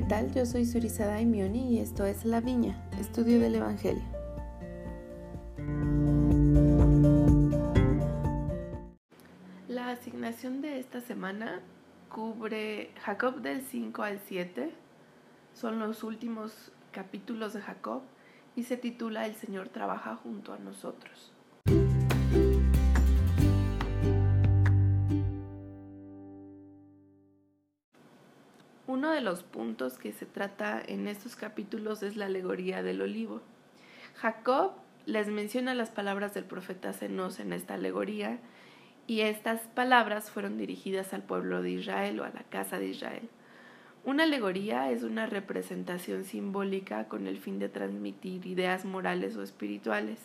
¿qué tal? Yo soy Surizada Daimioni y esto es La Viña, estudio del Evangelio. La asignación de esta semana cubre Jacob del 5 al 7, son los últimos capítulos de Jacob y se titula El Señor trabaja junto a nosotros. Los puntos que se trata en estos capítulos es la alegoría del olivo. Jacob les menciona las palabras del profeta Zenos en esta alegoría y estas palabras fueron dirigidas al pueblo de Israel o a la casa de Israel. Una alegoría es una representación simbólica con el fin de transmitir ideas morales o espirituales.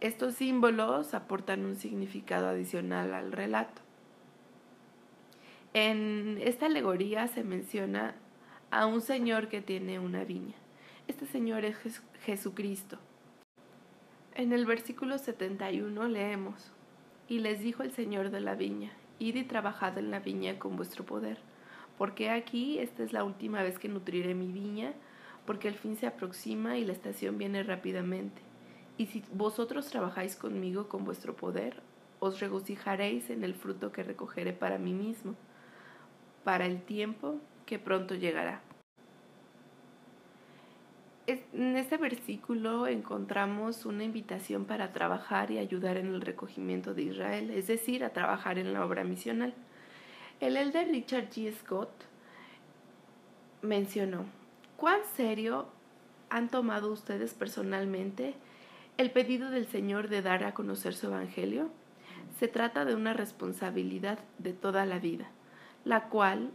Estos símbolos aportan un significado adicional al relato. En esta alegoría se menciona a un señor que tiene una viña. Este señor es Jesucristo. En el versículo 71 leemos, Y les dijo el señor de la viña, Id y trabajad en la viña con vuestro poder, porque aquí esta es la última vez que nutriré mi viña, porque el fin se aproxima y la estación viene rápidamente. Y si vosotros trabajáis conmigo con vuestro poder, os regocijaréis en el fruto que recogeré para mí mismo para el tiempo que pronto llegará. En este versículo encontramos una invitación para trabajar y ayudar en el recogimiento de Israel, es decir, a trabajar en la obra misional. El elder Richard G. Scott mencionó, ¿cuán serio han tomado ustedes personalmente el pedido del Señor de dar a conocer su Evangelio? Se trata de una responsabilidad de toda la vida la cual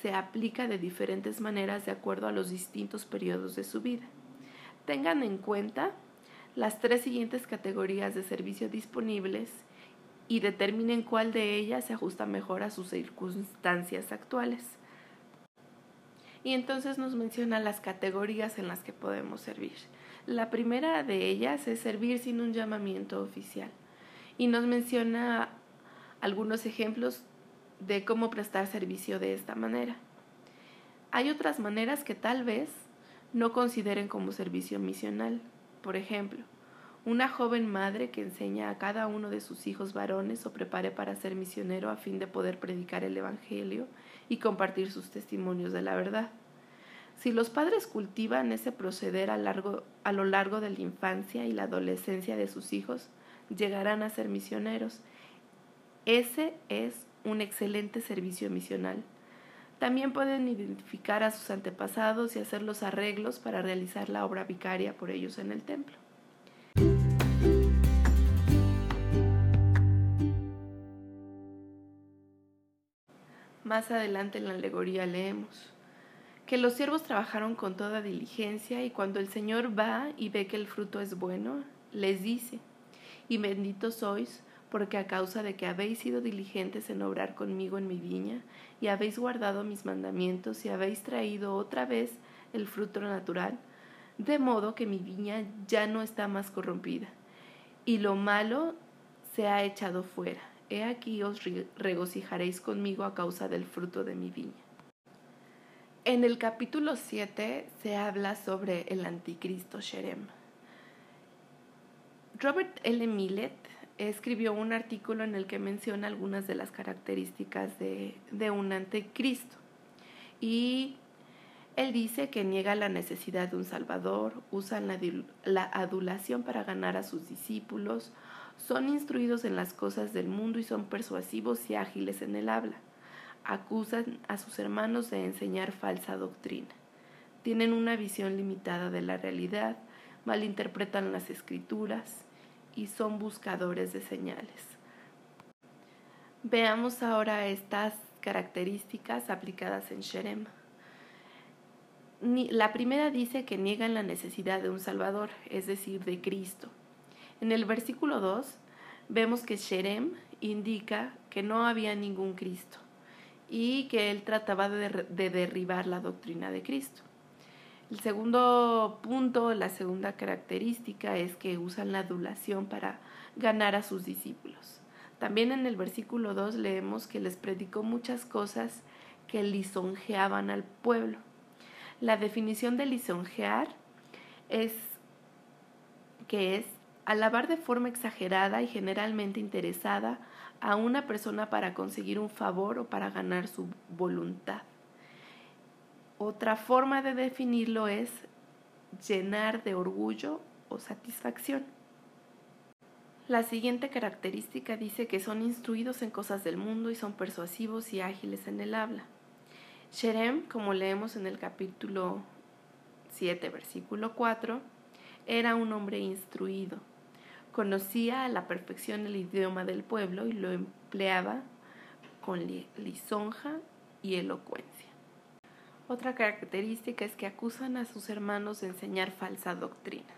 se aplica de diferentes maneras de acuerdo a los distintos periodos de su vida. Tengan en cuenta las tres siguientes categorías de servicio disponibles y determinen cuál de ellas se ajusta mejor a sus circunstancias actuales. Y entonces nos menciona las categorías en las que podemos servir. La primera de ellas es servir sin un llamamiento oficial. Y nos menciona algunos ejemplos de cómo prestar servicio de esta manera. Hay otras maneras que tal vez no consideren como servicio misional. Por ejemplo, una joven madre que enseña a cada uno de sus hijos varones o prepare para ser misionero a fin de poder predicar el Evangelio y compartir sus testimonios de la verdad. Si los padres cultivan ese proceder a, lo largo de la infancia y la adolescencia de sus hijos, llegarán a ser misioneros. Ese es un excelente servicio misional. También pueden identificar a sus antepasados y hacer los arreglos para realizar la obra vicaria por ellos en el templo. Más adelante en la alegoría leemos que los siervos trabajaron con toda diligencia y cuando el Señor va y ve que el fruto es bueno, les dice, y benditos sois porque a causa de que habéis sido diligentes en obrar conmigo en mi viña, y habéis guardado mis mandamientos, y habéis traído otra vez el fruto natural, de modo que mi viña ya no está más corrompida, y lo malo se ha echado fuera. He aquí os regocijaréis conmigo a causa del fruto de mi viña. En el capítulo 7 se habla sobre el anticristo Sherem. Robert L. Millet escribió un artículo en el que menciona algunas de las características de, un anticristo. Y él dice que niega la necesidad de un Salvador, usan la, la, adulación para ganar a sus discípulos, son instruidos en las cosas del mundo y son persuasivos y ágiles en el habla. Acusan a sus hermanos de enseñar falsa doctrina. Tienen una visión limitada de la realidad, malinterpretan las escrituras, y son buscadores de señales. Veamos ahora estas características aplicadas en Sherem. La primera dice que niegan la necesidad de un Salvador, es decir, de Cristo. En el versículo 2 vemos que Sherem indica que no había ningún Cristo y que él trataba de, de derribar la doctrina de Cristo. El segundo punto, la segunda característica es que usan la adulación para ganar a sus discípulos. También en el versículo 2 leemos que les predicó muchas cosas que lisonjeaban al pueblo. La definición de lisonjear es que es alabar de forma exagerada y generalmente interesada a una persona para conseguir un favor o para ganar su voluntad. Otra forma de definirlo es llenar de orgullo o satisfacción. La siguiente característica dice que son instruidos en cosas del mundo y son persuasivos y ágiles en el habla. Sherem, como leemos en el capítulo 7, versículo 4, era un hombre instruido. Conocía a la perfección el idioma del pueblo y lo empleaba con lisonja y elocuencia. Otra característica es que acusan a sus hermanos de enseñar falsa doctrina.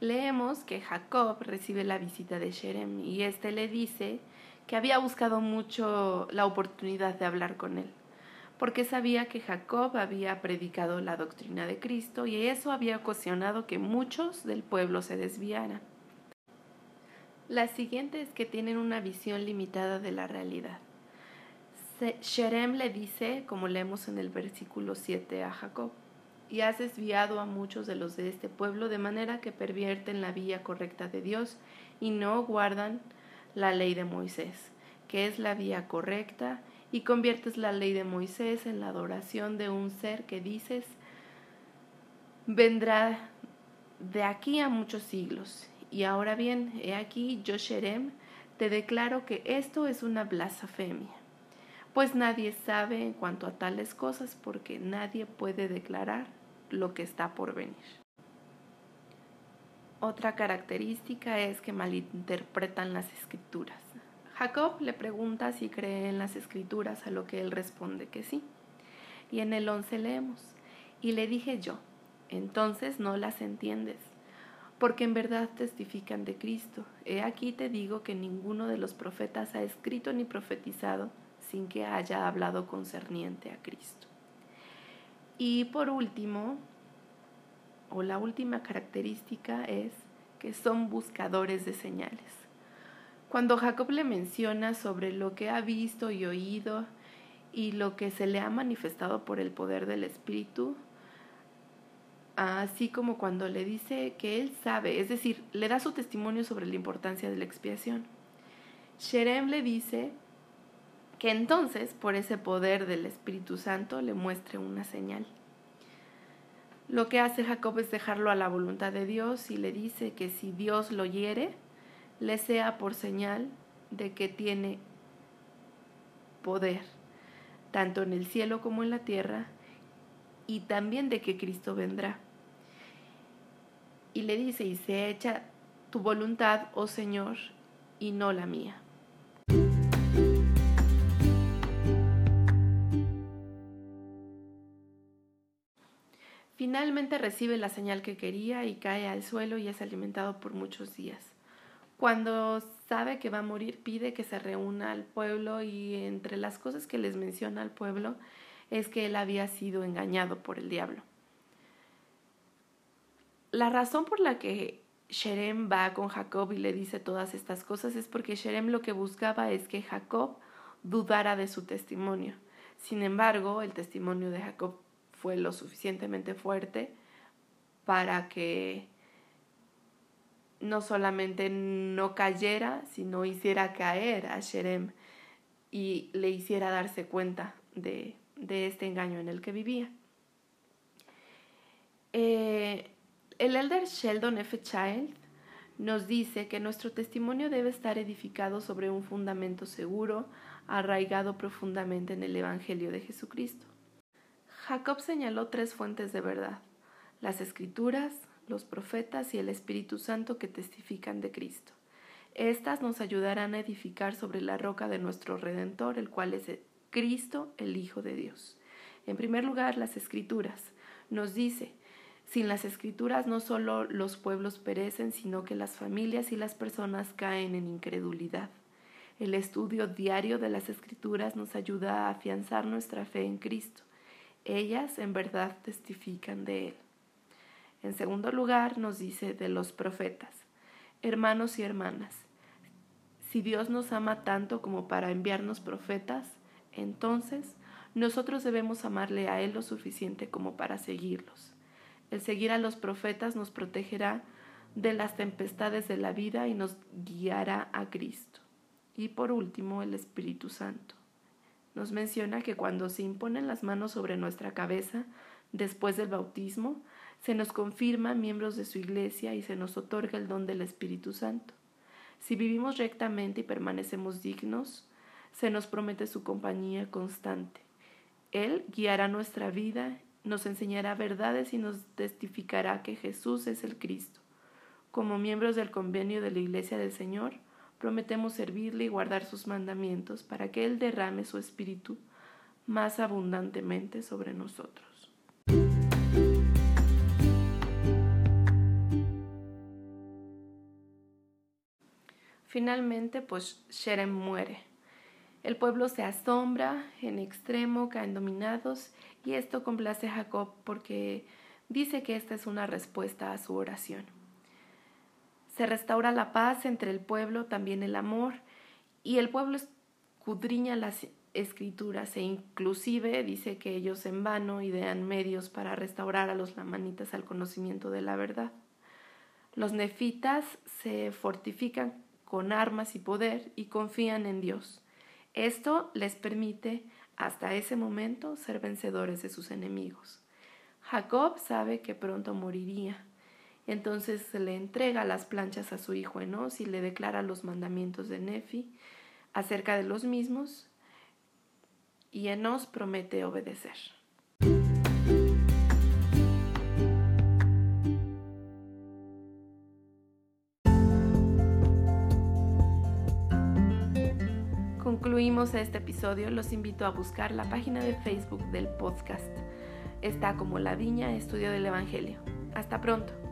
Leemos que Jacob recibe la visita de Sherem y éste le dice que había buscado mucho la oportunidad de hablar con él, porque sabía que Jacob había predicado la doctrina de Cristo y eso había ocasionado que muchos del pueblo se desviaran. La siguiente es que tienen una visión limitada de la realidad. Sherem le dice, como leemos en el versículo 7 a Jacob, y has desviado a muchos de los de este pueblo de manera que pervierten la vía correcta de Dios y no guardan la ley de Moisés, que es la vía correcta, y conviertes la ley de Moisés en la adoración de un ser que dices vendrá de aquí a muchos siglos. Y ahora bien, he aquí, yo Sherem, te declaro que esto es una blasfemia pues nadie sabe en cuanto a tales cosas porque nadie puede declarar lo que está por venir. Otra característica es que malinterpretan las escrituras. Jacob le pregunta si cree en las escrituras, a lo que él responde que sí. Y en el 11 leemos, y le dije yo, entonces no las entiendes, porque en verdad testifican de Cristo. He aquí te digo que ninguno de los profetas ha escrito ni profetizado sin que haya hablado concerniente a Cristo. Y por último, o la última característica es que son buscadores de señales. Cuando Jacob le menciona sobre lo que ha visto y oído y lo que se le ha manifestado por el poder del Espíritu, así como cuando le dice que él sabe, es decir, le da su testimonio sobre la importancia de la expiación. Sherem le dice que entonces por ese poder del Espíritu Santo le muestre una señal. Lo que hace Jacob es dejarlo a la voluntad de Dios y le dice que si Dios lo hiere, le sea por señal de que tiene poder, tanto en el cielo como en la tierra, y también de que Cristo vendrá. Y le dice, y se echa tu voluntad, oh Señor, y no la mía. Finalmente recibe la señal que quería y cae al suelo y es alimentado por muchos días. Cuando sabe que va a morir, pide que se reúna al pueblo y entre las cosas que les menciona al pueblo es que él había sido engañado por el diablo. La razón por la que Sherem va con Jacob y le dice todas estas cosas es porque Sherem lo que buscaba es que Jacob dudara de su testimonio. Sin embargo, el testimonio de Jacob fue lo suficientemente fuerte para que no solamente no cayera, sino hiciera caer a Sherem y le hiciera darse cuenta de, este engaño en el que vivía. Eh, el elder Sheldon F. Child nos dice que nuestro testimonio debe estar edificado sobre un fundamento seguro, arraigado profundamente en el Evangelio de Jesucristo. Jacob señaló tres fuentes de verdad, las escrituras, los profetas y el Espíritu Santo que testifican de Cristo. Estas nos ayudarán a edificar sobre la roca de nuestro Redentor, el cual es Cristo, el Hijo de Dios. En primer lugar, las escrituras. Nos dice, sin las escrituras no solo los pueblos perecen, sino que las familias y las personas caen en incredulidad. El estudio diario de las escrituras nos ayuda a afianzar nuestra fe en Cristo. Ellas en verdad testifican de Él. En segundo lugar, nos dice de los profetas, hermanos y hermanas, si Dios nos ama tanto como para enviarnos profetas, entonces nosotros debemos amarle a Él lo suficiente como para seguirlos. El seguir a los profetas nos protegerá de las tempestades de la vida y nos guiará a Cristo. Y por último, el Espíritu Santo. Nos menciona que cuando se imponen las manos sobre nuestra cabeza después del bautismo, se nos confirma miembros de su iglesia y se nos otorga el don del Espíritu Santo. Si vivimos rectamente y permanecemos dignos, se nos promete su compañía constante. Él guiará nuestra vida, nos enseñará verdades y nos testificará que Jesús es el Cristo. Como miembros del convenio de la Iglesia del Señor, prometemos servirle y guardar sus mandamientos para que Él derrame su Espíritu más abundantemente sobre nosotros. Finalmente, pues Sherem muere. El pueblo se asombra en extremo, caen dominados, y esto complace a Jacob porque dice que esta es una respuesta a su oración. Se restaura la paz entre el pueblo, también el amor, y el pueblo escudriña las escrituras e inclusive dice que ellos en vano idean medios para restaurar a los lamanitas al conocimiento de la verdad. Los nefitas se fortifican con armas y poder y confían en Dios. Esto les permite hasta ese momento ser vencedores de sus enemigos. Jacob sabe que pronto moriría. Entonces le entrega las planchas a su hijo Enos y le declara los mandamientos de Nefi acerca de los mismos y Enos promete obedecer. concluimos este episodio, los invito a buscar la página de Facebook del podcast. Está como La Viña Estudio del Evangelio. Hasta pronto.